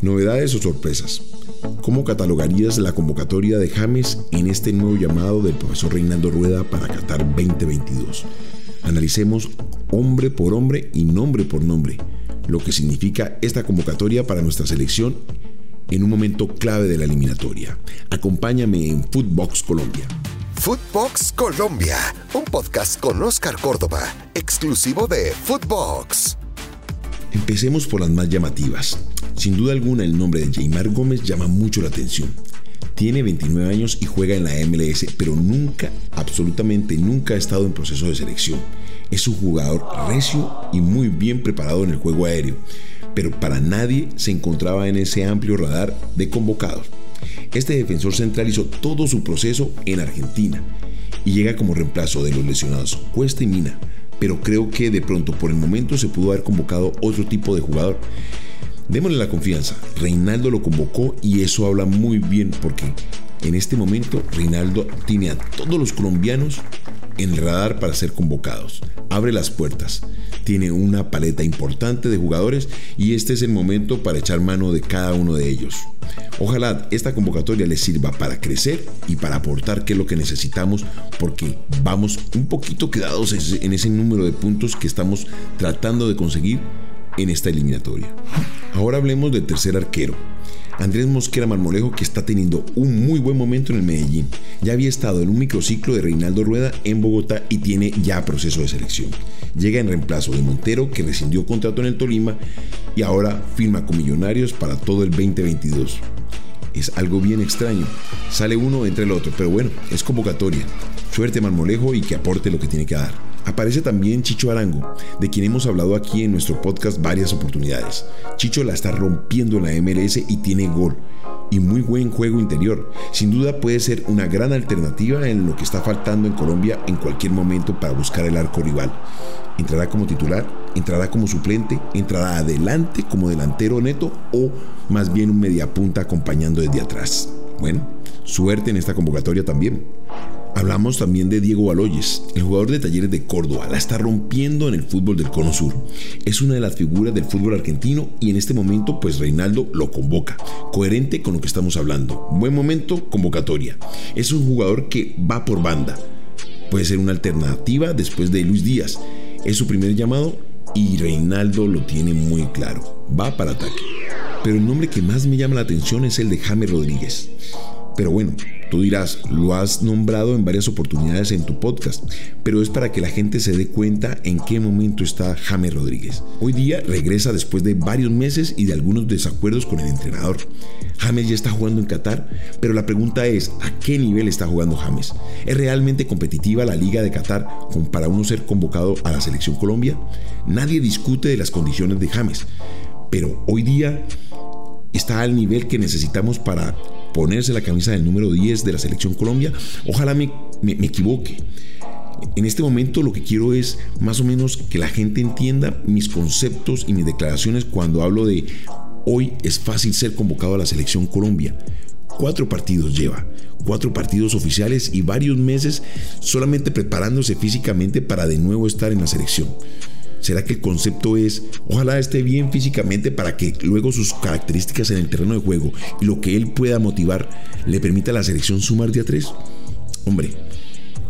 Novedades o sorpresas. ¿Cómo catalogarías la convocatoria de James en este nuevo llamado del profesor Reinaldo Rueda para Qatar 2022? Analicemos hombre por hombre y nombre por nombre lo que significa esta convocatoria para nuestra selección en un momento clave de la eliminatoria. Acompáñame en Footbox Colombia. Footbox Colombia, un podcast con Oscar Córdoba, exclusivo de Footbox. Empecemos por las más llamativas. Sin duda alguna el nombre de Jaymar Gómez llama mucho la atención. Tiene 29 años y juega en la MLS, pero nunca, absolutamente nunca ha estado en proceso de selección. Es un jugador recio y muy bien preparado en el juego aéreo, pero para nadie se encontraba en ese amplio radar de convocados. Este defensor central hizo todo su proceso en Argentina y llega como reemplazo de los lesionados Cuesta y Mina, pero creo que de pronto por el momento se pudo haber convocado otro tipo de jugador. Démosle la confianza, Reinaldo lo convocó y eso habla muy bien porque en este momento Reinaldo tiene a todos los colombianos en el radar para ser convocados. Abre las puertas. Tiene una paleta importante de jugadores y este es el momento para echar mano de cada uno de ellos. Ojalá esta convocatoria les sirva para crecer y para aportar qué es lo que necesitamos porque vamos un poquito quedados en ese número de puntos que estamos tratando de conseguir en esta eliminatoria. Ahora hablemos del tercer arquero, Andrés Mosquera Marmolejo que está teniendo un muy buen momento en el Medellín. Ya había estado en un microciclo de Reinaldo Rueda en Bogotá y tiene ya proceso de selección. Llega en reemplazo de Montero que rescindió contrato en el Tolima y ahora firma con Millonarios para todo el 2022. Es algo bien extraño. Sale uno entre el otro, pero bueno, es convocatoria. Suerte Marmolejo y que aporte lo que tiene que dar. Aparece también Chicho Arango, de quien hemos hablado aquí en nuestro podcast varias oportunidades. Chicho la está rompiendo en la MLS y tiene gol y muy buen juego interior. Sin duda puede ser una gran alternativa en lo que está faltando en Colombia en cualquier momento para buscar el arco rival. Entrará como titular, entrará como suplente, entrará adelante como delantero neto o más bien un mediapunta acompañando desde atrás. Bueno, suerte en esta convocatoria también. Hablamos también de Diego Baloyes, el jugador de Talleres de Córdoba. La está rompiendo en el fútbol del Cono Sur. Es una de las figuras del fútbol argentino y en este momento pues Reinaldo lo convoca. Coherente con lo que estamos hablando. Buen momento, convocatoria. Es un jugador que va por banda. Puede ser una alternativa después de Luis Díaz. Es su primer llamado y Reinaldo lo tiene muy claro. Va para ataque. Pero el nombre que más me llama la atención es el de James Rodríguez. Pero bueno, tú dirás, lo has nombrado en varias oportunidades en tu podcast, pero es para que la gente se dé cuenta en qué momento está James Rodríguez. Hoy día regresa después de varios meses y de algunos desacuerdos con el entrenador. James ya está jugando en Qatar, pero la pregunta es, ¿a qué nivel está jugando James? ¿Es realmente competitiva la Liga de Qatar para uno ser convocado a la selección Colombia? Nadie discute de las condiciones de James, pero hoy día está al nivel que necesitamos para ponerse la camisa del número 10 de la selección Colombia. Ojalá me, me, equivoque. En este momento lo que quiero es más o menos que la gente entienda mis conceptos y mis declaraciones cuando hablo de hoy es fácil ser convocado a la selección Colombia. Cuatro partidos lleva, cuatro partidos oficiales y varios meses solamente preparándose físicamente para de nuevo estar en la selección. ¿Será que el concepto es, ojalá esté bien físicamente para que luego sus características en el terreno de juego y lo que él pueda motivar le permita a la selección sumar día 3? Hombre,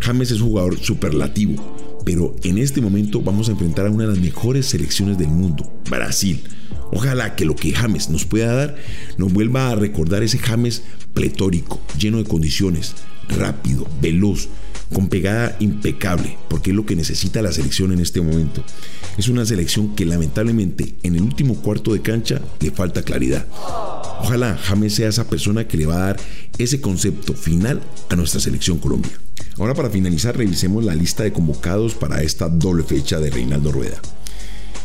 James es un jugador superlativo, pero en este momento vamos a enfrentar a una de las mejores selecciones del mundo, Brasil. Ojalá que lo que James nos pueda dar nos vuelva a recordar ese James pletórico, lleno de condiciones, rápido, veloz, con pegada impecable, porque es lo que necesita la selección en este momento. Es una selección que lamentablemente en el último cuarto de cancha le falta claridad. Ojalá James sea esa persona que le va a dar ese concepto final a nuestra selección Colombia. Ahora para finalizar revisemos la lista de convocados para esta doble fecha de Reinaldo Rueda.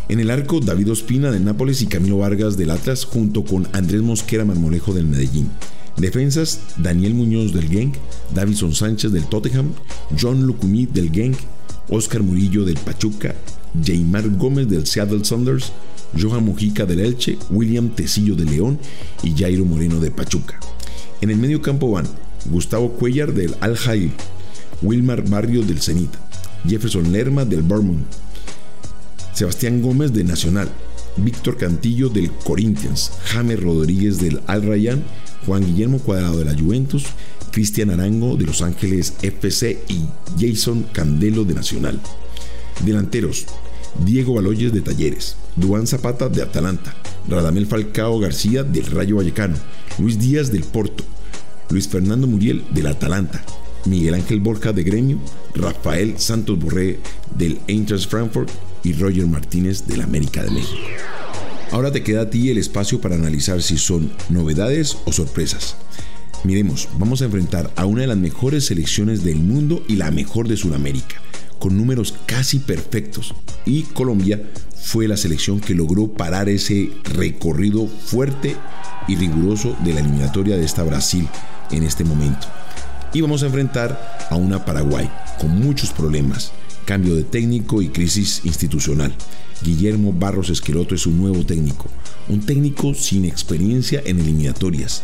En el arco, David Ospina del Nápoles y Camilo Vargas del Atlas junto con Andrés Mosquera Marmolejo del Medellín. Defensas, Daniel Muñoz del Genk, Davison Sánchez del Tottenham, John Lucumí del Genk, Oscar Murillo del Pachuca, Jaymar Gómez del Seattle Saunders, Johan Mujica del Elche, William Tecillo de León y Jairo Moreno de Pachuca. En el medio campo van Gustavo Cuellar del Al Jail, Wilmar Barrio del Zenit, Jefferson Lerma del Bournemouth, Sebastián Gómez de Nacional, Víctor Cantillo del Corinthians, James Rodríguez del Al Rayyan, Juan Guillermo Cuadrado de la Juventus, Cristian Arango de Los Ángeles FC y Jason Candelo de Nacional. Delanteros, Diego Baloyes de Talleres, Duan Zapata de Atalanta, Radamel Falcao García del Rayo Vallecano, Luis Díaz del Porto, Luis Fernando Muriel del Atalanta, Miguel Ángel Borja de Gremio, Rafael Santos Borré del Eintracht Frankfurt y Roger Martínez del América de México. Ahora te queda a ti el espacio para analizar si son novedades o sorpresas. Miremos, vamos a enfrentar a una de las mejores selecciones del mundo y la mejor de Sudamérica, con números casi perfectos. Y Colombia fue la selección que logró parar ese recorrido fuerte y riguroso de la eliminatoria de esta Brasil en este momento. Y vamos a enfrentar a una Paraguay con muchos problemas, cambio de técnico y crisis institucional. Guillermo Barros Esqueloto es un nuevo técnico, un técnico sin experiencia en eliminatorias.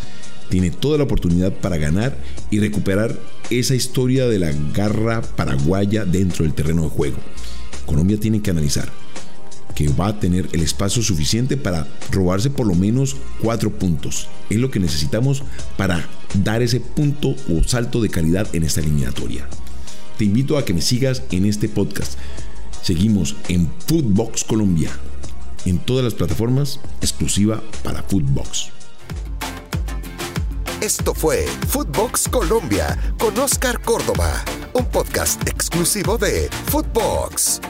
Tiene toda la oportunidad para ganar y recuperar esa historia de la garra paraguaya dentro del terreno de juego. Colombia tiene que analizar que va a tener el espacio suficiente para robarse por lo menos cuatro puntos. Es lo que necesitamos para dar ese punto o salto de calidad en esta eliminatoria. Te invito a que me sigas en este podcast. Seguimos en Footbox Colombia, en todas las plataformas, exclusiva para Footbox. Esto fue Footbox Colombia con Oscar Córdoba, un podcast exclusivo de Footbox.